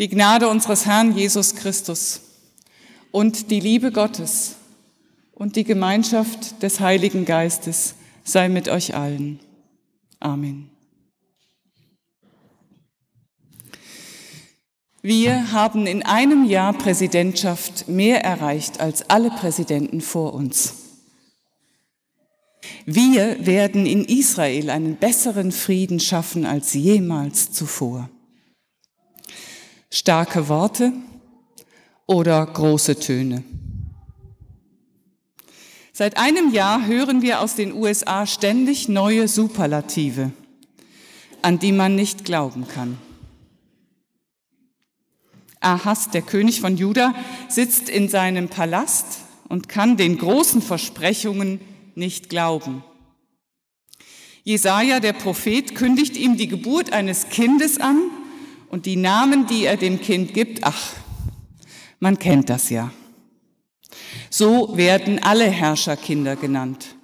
Die Gnade unseres Herrn Jesus Christus und die Liebe Gottes und die Gemeinschaft des Heiligen Geistes sei mit euch allen. Amen. Wir haben in einem Jahr Präsidentschaft mehr erreicht als alle Präsidenten vor uns. Wir werden in Israel einen besseren Frieden schaffen als jemals zuvor starke Worte oder große Töne. Seit einem Jahr hören wir aus den USA ständig neue Superlative, an die man nicht glauben kann. Ahas, der König von Juda, sitzt in seinem Palast und kann den großen Versprechungen nicht glauben. Jesaja, der Prophet, kündigt ihm die Geburt eines Kindes an und die Namen, die er dem Kind gibt, ach, man kennt das ja. So werden alle Herrscherkinder genannt.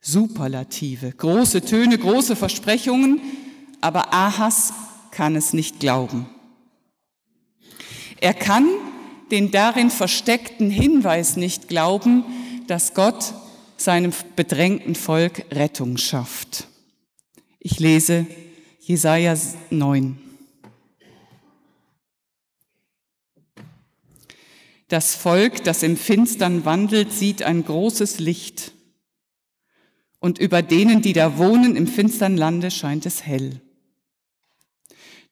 Superlative, große Töne, große Versprechungen, aber Ahas kann es nicht glauben. Er kann den darin versteckten Hinweis nicht glauben, dass Gott seinem bedrängten Volk Rettung schafft. Ich lese Jesaja 9. Das Volk, das im Finstern wandelt, sieht ein großes Licht. Und über denen, die da wohnen im finstern Lande, scheint es hell.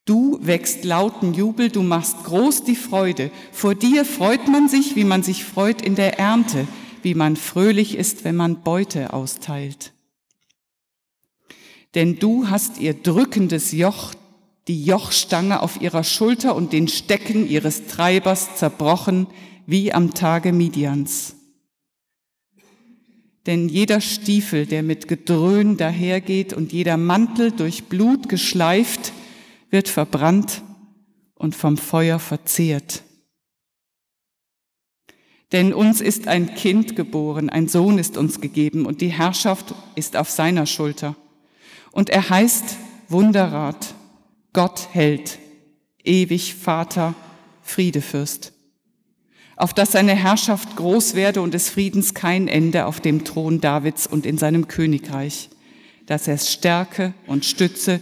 Du wächst lauten Jubel, du machst groß die Freude. Vor dir freut man sich, wie man sich freut in der Ernte, wie man fröhlich ist, wenn man Beute austeilt. Denn du hast ihr drückendes Joch die Jochstange auf ihrer Schulter und den Stecken ihres Treibers zerbrochen wie am Tage Midians. Denn jeder Stiefel, der mit Gedröhn dahergeht und jeder Mantel durch Blut geschleift, wird verbrannt und vom Feuer verzehrt. Denn uns ist ein Kind geboren, ein Sohn ist uns gegeben und die Herrschaft ist auf seiner Schulter. Und er heißt Wunderrat, Gott hält, ewig Vater, Friedefürst. Auf dass seine Herrschaft groß werde und des Friedens kein Ende auf dem Thron Davids und in seinem Königreich, dass er es stärke und stütze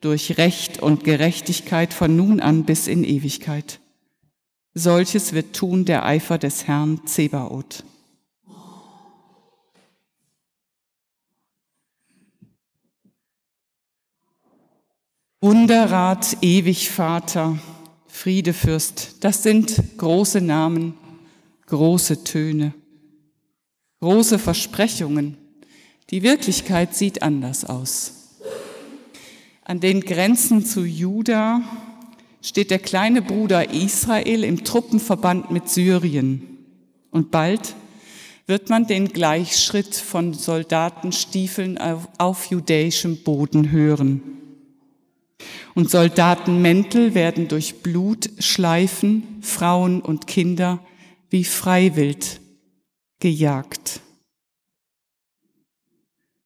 durch Recht und Gerechtigkeit von nun an bis in Ewigkeit. Solches wird tun der Eifer des Herrn Zebaoth. Wunderrat, ewig Vater, Friedefürst, das sind große Namen, große Töne, große Versprechungen. Die Wirklichkeit sieht anders aus. An den Grenzen zu Juda steht der kleine Bruder Israel im Truppenverband mit Syrien. Und bald wird man den Gleichschritt von Soldatenstiefeln auf, auf judäischem Boden hören. Und Soldatenmäntel werden durch Blut schleifen, Frauen und Kinder wie freiwild gejagt.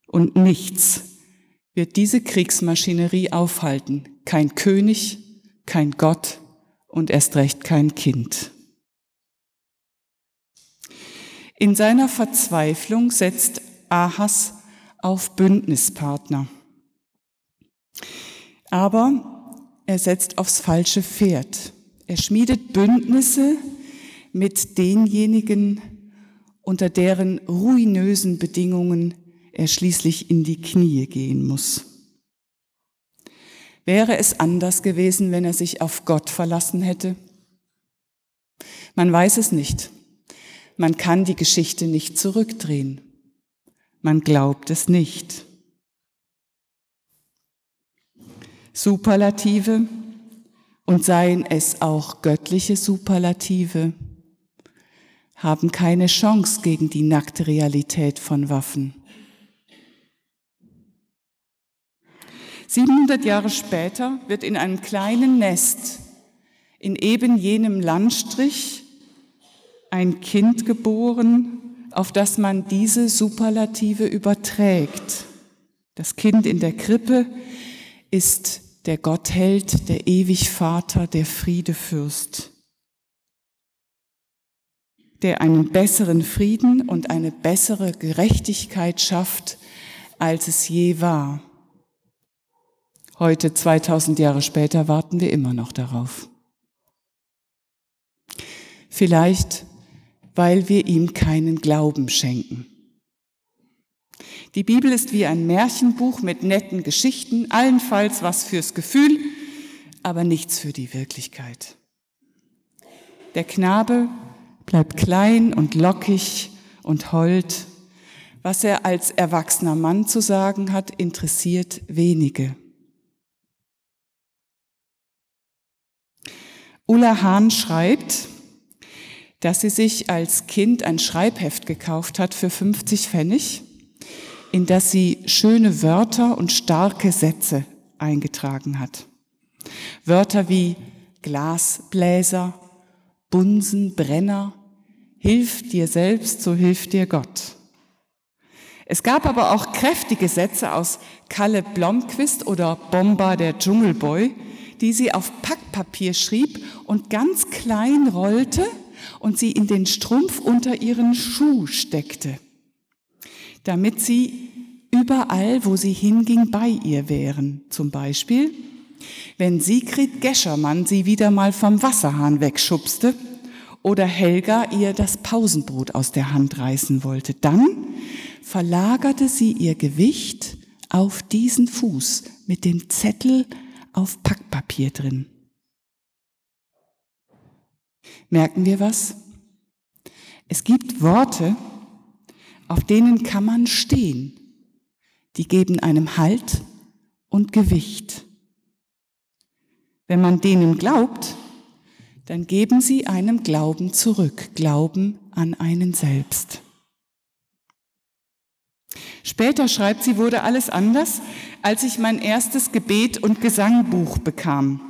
Und nichts wird diese Kriegsmaschinerie aufhalten. Kein König, kein Gott und erst recht kein Kind. In seiner Verzweiflung setzt Ahas auf Bündnispartner. Aber er setzt aufs falsche Pferd. Er schmiedet Bündnisse mit denjenigen, unter deren ruinösen Bedingungen er schließlich in die Knie gehen muss. Wäre es anders gewesen, wenn er sich auf Gott verlassen hätte? Man weiß es nicht. Man kann die Geschichte nicht zurückdrehen. Man glaubt es nicht. Superlative und seien es auch göttliche Superlative, haben keine Chance gegen die nackte Realität von Waffen. 700 Jahre später wird in einem kleinen Nest in eben jenem Landstrich ein Kind geboren, auf das man diese Superlative überträgt. Das Kind in der Krippe ist der Gottheld, der ewig Vater, der Friedefürst, der einen besseren Frieden und eine bessere Gerechtigkeit schafft, als es je war. Heute, 2000 Jahre später, warten wir immer noch darauf. Vielleicht, weil wir ihm keinen Glauben schenken. Die Bibel ist wie ein Märchenbuch mit netten Geschichten, allenfalls was fürs Gefühl, aber nichts für die Wirklichkeit. Der Knabe bleibt klein und lockig und hold. Was er als erwachsener Mann zu sagen hat, interessiert wenige. Ulla Hahn schreibt, dass sie sich als Kind ein Schreibheft gekauft hat für 50 Pfennig in das sie schöne Wörter und starke Sätze eingetragen hat. Wörter wie Glasbläser, Bunsenbrenner, Hilf dir selbst, so hilft dir Gott. Es gab aber auch kräftige Sätze aus Kalle Blomqvist oder Bomba der Dschungelboy, die sie auf Packpapier schrieb und ganz klein rollte und sie in den Strumpf unter ihren Schuh steckte damit sie überall, wo sie hinging, bei ihr wären. Zum Beispiel, wenn Sigrid Geschermann sie wieder mal vom Wasserhahn wegschubste oder Helga ihr das Pausenbrot aus der Hand reißen wollte, dann verlagerte sie ihr Gewicht auf diesen Fuß mit dem Zettel auf Packpapier drin. Merken wir was? Es gibt Worte, auf denen kann man stehen. Die geben einem Halt und Gewicht. Wenn man denen glaubt, dann geben sie einem Glauben zurück, Glauben an einen selbst. Später schreibt sie, wurde alles anders, als ich mein erstes Gebet und Gesangbuch bekam.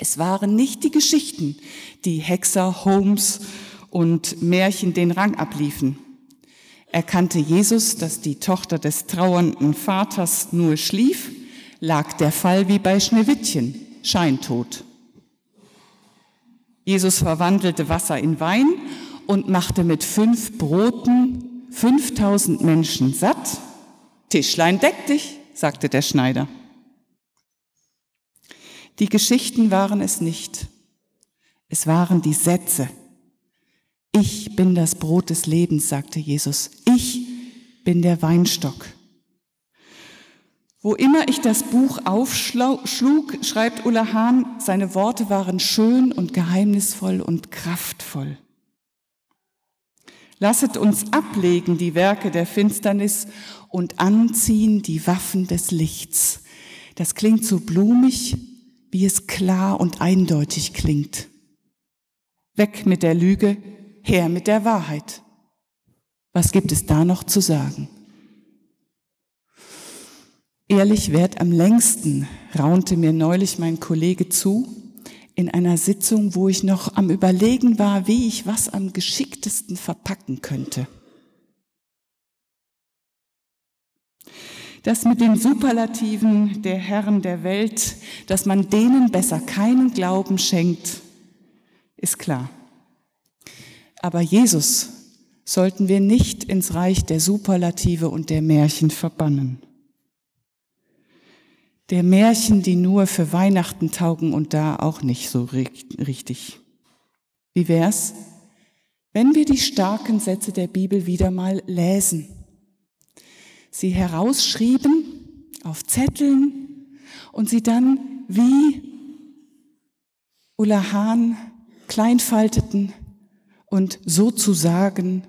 Es waren nicht die Geschichten, die Hexer, Holmes und Märchen den Rang abliefen. Erkannte Jesus, dass die Tochter des trauernden Vaters nur schlief, lag der Fall wie bei Schneewittchen, scheintot. Jesus verwandelte Wasser in Wein und machte mit fünf Broten 5000 Menschen satt. Tischlein deck dich, sagte der Schneider. Die Geschichten waren es nicht. Es waren die Sätze, ich bin das Brot des Lebens, sagte Jesus. Ich bin der Weinstock. Wo immer ich das Buch aufschlug, schreibt Ulla Hahn, seine Worte waren schön und geheimnisvoll und kraftvoll. Lasset uns ablegen die Werke der Finsternis und anziehen die Waffen des Lichts. Das klingt so blumig, wie es klar und eindeutig klingt. Weg mit der Lüge, her mit der Wahrheit. Was gibt es da noch zu sagen? Ehrlich wert am längsten, raunte mir neulich mein Kollege zu, in einer Sitzung, wo ich noch am Überlegen war, wie ich was am geschicktesten verpacken könnte. Das mit den Superlativen der Herren der Welt, dass man denen besser keinen Glauben schenkt, ist klar. Aber Jesus sollten wir nicht ins Reich der Superlative und der Märchen verbannen. Der Märchen, die nur für Weihnachten taugen und da auch nicht so richtig. Wie wär's, wenn wir die starken Sätze der Bibel wieder mal lesen? Sie herausschrieben auf Zetteln und sie dann wie Ulla Hahn kleinfalteten und sozusagen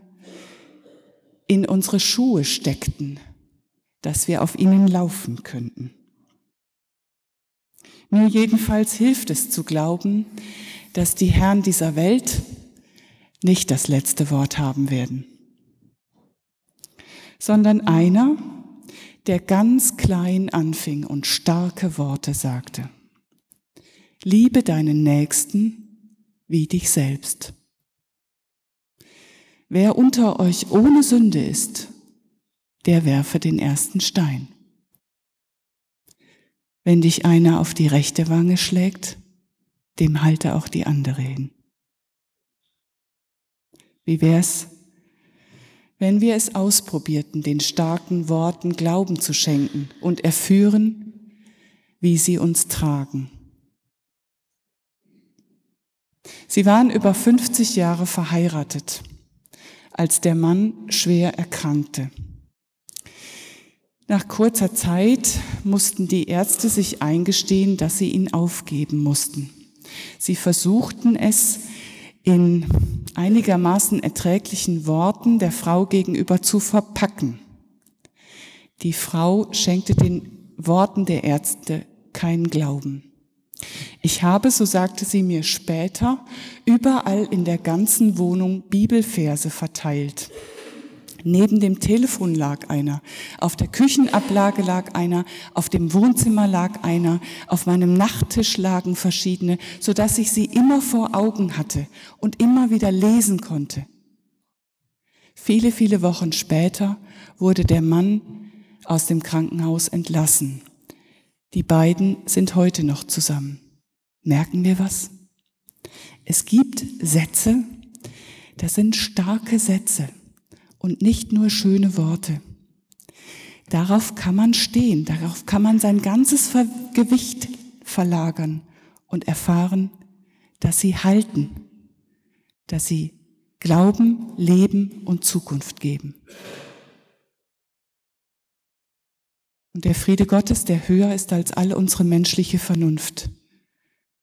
in unsere Schuhe steckten, dass wir auf ihnen laufen könnten. Mir jedenfalls hilft es zu glauben, dass die Herren dieser Welt nicht das letzte Wort haben werden, sondern einer, der ganz klein anfing und starke Worte sagte. Liebe deinen Nächsten wie dich selbst. Wer unter euch ohne Sünde ist, der werfe den ersten Stein. Wenn dich einer auf die rechte Wange schlägt, dem halte auch die andere hin. Wie wär's, wenn wir es ausprobierten, den starken Worten Glauben zu schenken und erführen, wie sie uns tragen? Sie waren über 50 Jahre verheiratet, als der Mann schwer erkrankte. Nach kurzer Zeit mussten die Ärzte sich eingestehen, dass sie ihn aufgeben mussten. Sie versuchten es in einigermaßen erträglichen Worten der Frau gegenüber zu verpacken. Die Frau schenkte den Worten der Ärzte keinen Glauben. Ich habe, so sagte sie mir später, überall in der ganzen Wohnung Bibelverse verteilt. Neben dem Telefon lag einer, auf der Küchenablage lag einer, auf dem Wohnzimmer lag einer, auf meinem Nachttisch lagen verschiedene, so dass ich sie immer vor Augen hatte und immer wieder lesen konnte. Viele, viele Wochen später wurde der Mann aus dem Krankenhaus entlassen. Die beiden sind heute noch zusammen. Merken wir was? Es gibt Sätze, das sind starke Sätze und nicht nur schöne Worte. Darauf kann man stehen, darauf kann man sein ganzes Gewicht verlagern und erfahren, dass sie halten, dass sie Glauben, Leben und Zukunft geben. Und der Friede Gottes, der höher ist als alle unsere menschliche Vernunft,